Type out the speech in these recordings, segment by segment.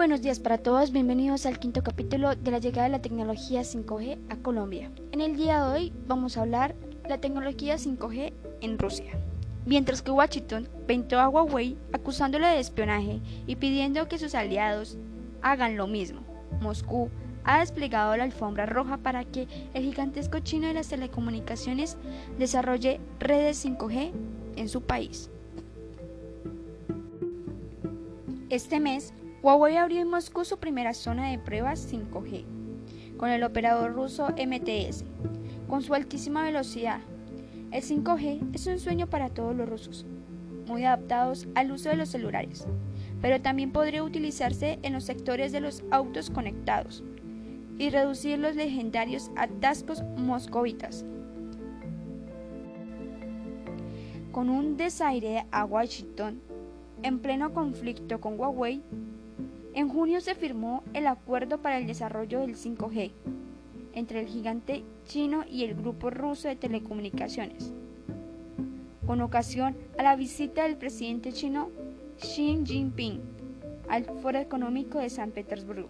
buenos días para todos, bienvenidos al quinto capítulo de la llegada de la tecnología 5G a Colombia. En el día de hoy vamos a hablar la tecnología 5G en Rusia. Mientras que Washington pintó a Huawei acusándole de espionaje y pidiendo que sus aliados hagan lo mismo, Moscú ha desplegado la alfombra roja para que el gigantesco chino de las telecomunicaciones desarrolle redes 5G en su país. Este mes, Huawei abrió en Moscú su primera zona de pruebas 5G con el operador ruso MTS. Con su altísima velocidad, el 5G es un sueño para todos los rusos, muy adaptados al uso de los celulares, pero también podría utilizarse en los sectores de los autos conectados y reducir los legendarios atascos moscovitas. Con un desaire a Washington, en pleno conflicto con Huawei, en junio se firmó el Acuerdo para el Desarrollo del 5G entre el gigante chino y el grupo ruso de telecomunicaciones, con ocasión a la visita del presidente chino Xi Jinping al Foro Económico de San Petersburgo.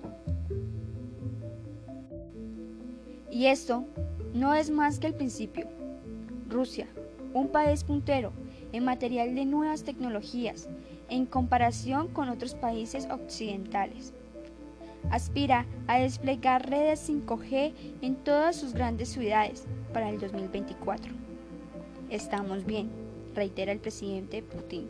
Y esto no es más que el principio. Rusia, un país puntero en material de nuevas tecnologías en comparación con otros países occidentales. Aspira a desplegar redes 5G en todas sus grandes ciudades para el 2024. Estamos bien, reitera el presidente Putin.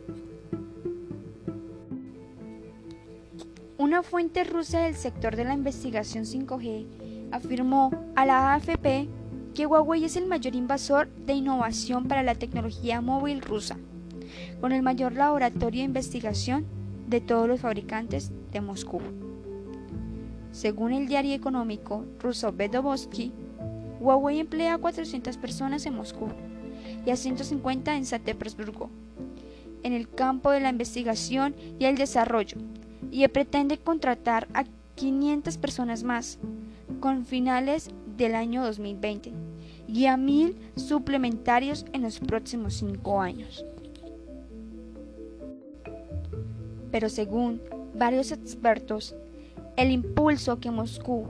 Una fuente rusa del sector de la investigación 5G afirmó a la AFP que Huawei es el mayor invasor de innovación para la tecnología móvil rusa con el mayor laboratorio de investigación de todos los fabricantes de Moscú. Según el diario económico ruso Bedovosky, Huawei emplea a 400 personas en Moscú y a 150 en San Petersburgo, en el campo de la investigación y el desarrollo, y pretende contratar a 500 personas más con finales del año 2020 y a 1.000 suplementarios en los próximos cinco años. Pero según varios expertos, el impulso que Moscú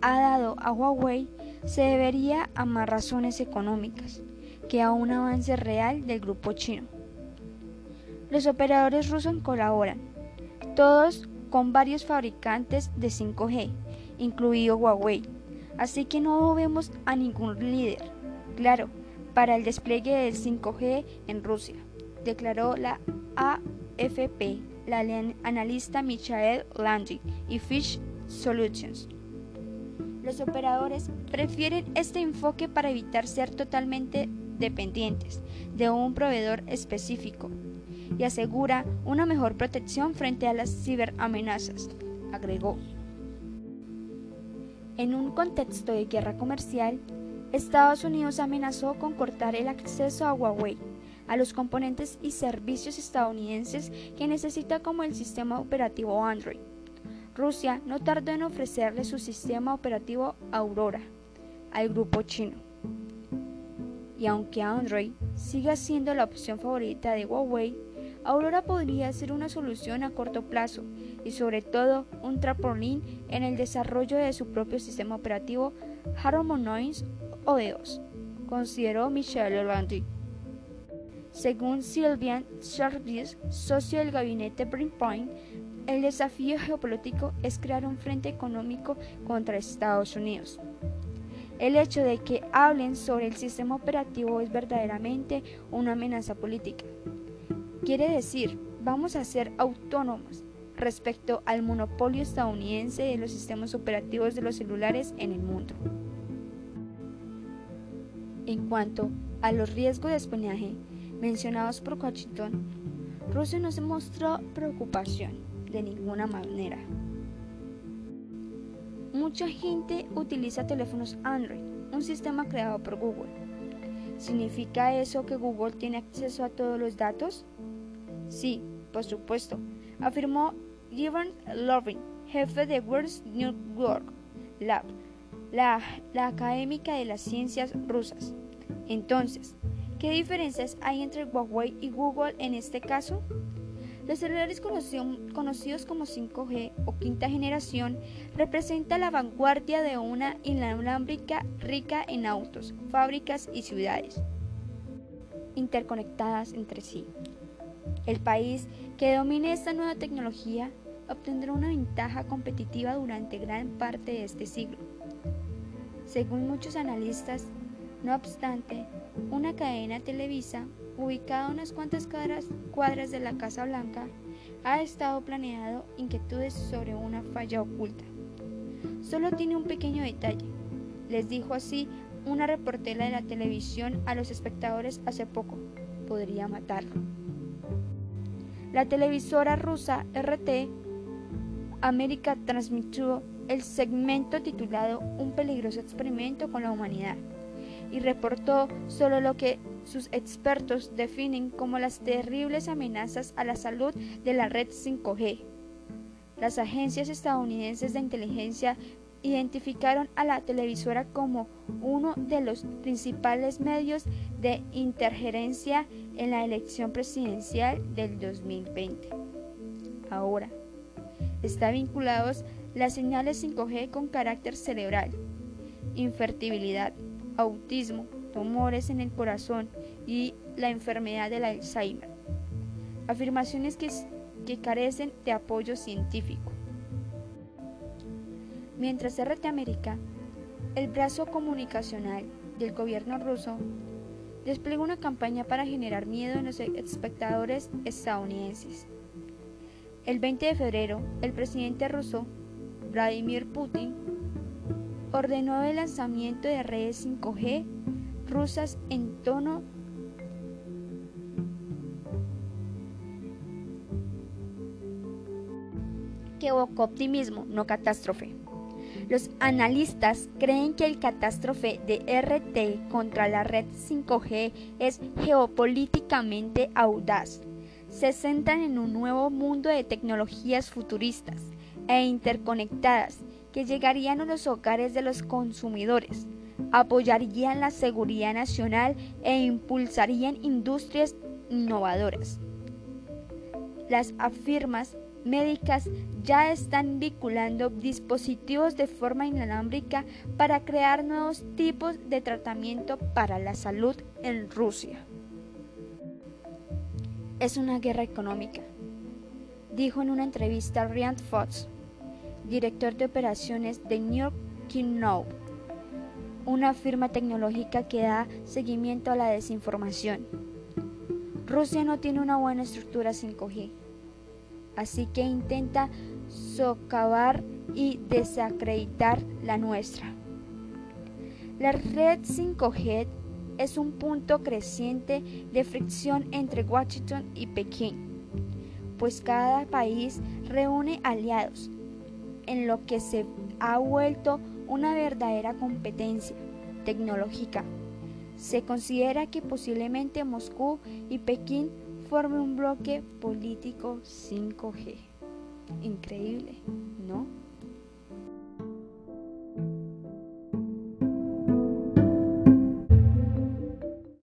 ha dado a Huawei se debería a más razones económicas que a un avance real del grupo chino. Los operadores rusos colaboran, todos con varios fabricantes de 5G, incluido Huawei, así que no vemos a ningún líder, claro, para el despliegue del 5G en Rusia, declaró la AFP la analista Michael Landy y Fish Solutions. Los operadores prefieren este enfoque para evitar ser totalmente dependientes de un proveedor específico y asegura una mejor protección frente a las ciberamenazas, agregó. En un contexto de guerra comercial, Estados Unidos amenazó con cortar el acceso a Huawei a los componentes y servicios estadounidenses que necesita como el sistema operativo Android. Rusia no tardó en ofrecerle su sistema operativo Aurora al grupo chino. Y aunque Android siga siendo la opción favorita de Huawei, Aurora podría ser una solución a corto plazo y sobre todo un trampolín en el desarrollo de su propio sistema operativo Harmonious OS, consideró Michelle Orlandi. Según Sylvian Service, socio del gabinete Brimpoint, el desafío geopolítico es crear un frente económico contra Estados Unidos. El hecho de que hablen sobre el sistema operativo es verdaderamente una amenaza política. Quiere decir, vamos a ser autónomos respecto al monopolio estadounidense de los sistemas operativos de los celulares en el mundo. En cuanto a los riesgos de espionaje, mencionados por Washington, Rusia no se mostró preocupación de ninguna manera. Mucha gente utiliza teléfonos Android, un sistema creado por Google. ¿Significa eso que Google tiene acceso a todos los datos? Sí, por supuesto, afirmó Ivan Lovin, jefe de World Network Lab, la, la académica de las ciencias rusas. Entonces, ¿Qué diferencias hay entre Huawei y Google en este caso? Los celulares conocidos como 5G o quinta generación representan la vanguardia de una inalámbrica rica en autos, fábricas y ciudades interconectadas entre sí. El país que domine esta nueva tecnología obtendrá una ventaja competitiva durante gran parte de este siglo. Según muchos analistas, no obstante, una cadena televisa ubicada a unas cuantas cuadras, de la Casa Blanca ha estado planeado inquietudes sobre una falla oculta. Solo tiene un pequeño detalle, les dijo así una reportera de la televisión a los espectadores hace poco. Podría matarlo. La televisora rusa RT América transmitió el segmento titulado Un peligroso experimento con la humanidad y reportó solo lo que sus expertos definen como las terribles amenazas a la salud de la red 5G. Las agencias estadounidenses de inteligencia identificaron a la televisora como uno de los principales medios de interferencia en la elección presidencial del 2020. Ahora, está vinculados las señales 5G con carácter cerebral, infertilidad, autismo, tumores en el corazón y la enfermedad del Alzheimer. Afirmaciones que, carecen de apoyo científico. Mientras RT América, el brazo comunicacional del gobierno ruso, desplegó una campaña para generar miedo en los espectadores estadounidenses. El 20 de febrero, el presidente ruso, Vladimir Putin, ordenó el lanzamiento de redes 5G rusas en tono que evocó optimismo, no catástrofe. Los analistas creen que el catástrofe de RT contra la red 5G es geopolíticamente audaz. Se centran en un nuevo mundo de tecnologías futuristas e interconectadas que llegarían a los hogares de los consumidores, apoyarían la seguridad nacional e impulsarían industrias innovadoras. Las afirmas médicas ya están vinculando dispositivos de forma inalámbrica para crear nuevos tipos de tratamiento para la salud en Rusia. Es una guerra económica, dijo en una entrevista Rand Fox, director de operaciones de New York una firma tecnológica que da seguimiento a la desinformación. Rusia no tiene una buena estructura 5G así que intenta socavar y desacreditar la nuestra. La red 5G es un punto creciente de fricción entre Washington y Pekín, pues cada país reúne aliados, en lo que se ha vuelto una verdadera competencia tecnológica. Se considera que posiblemente Moscú y Pekín forme un bloque político 5G. Increíble, ¿no?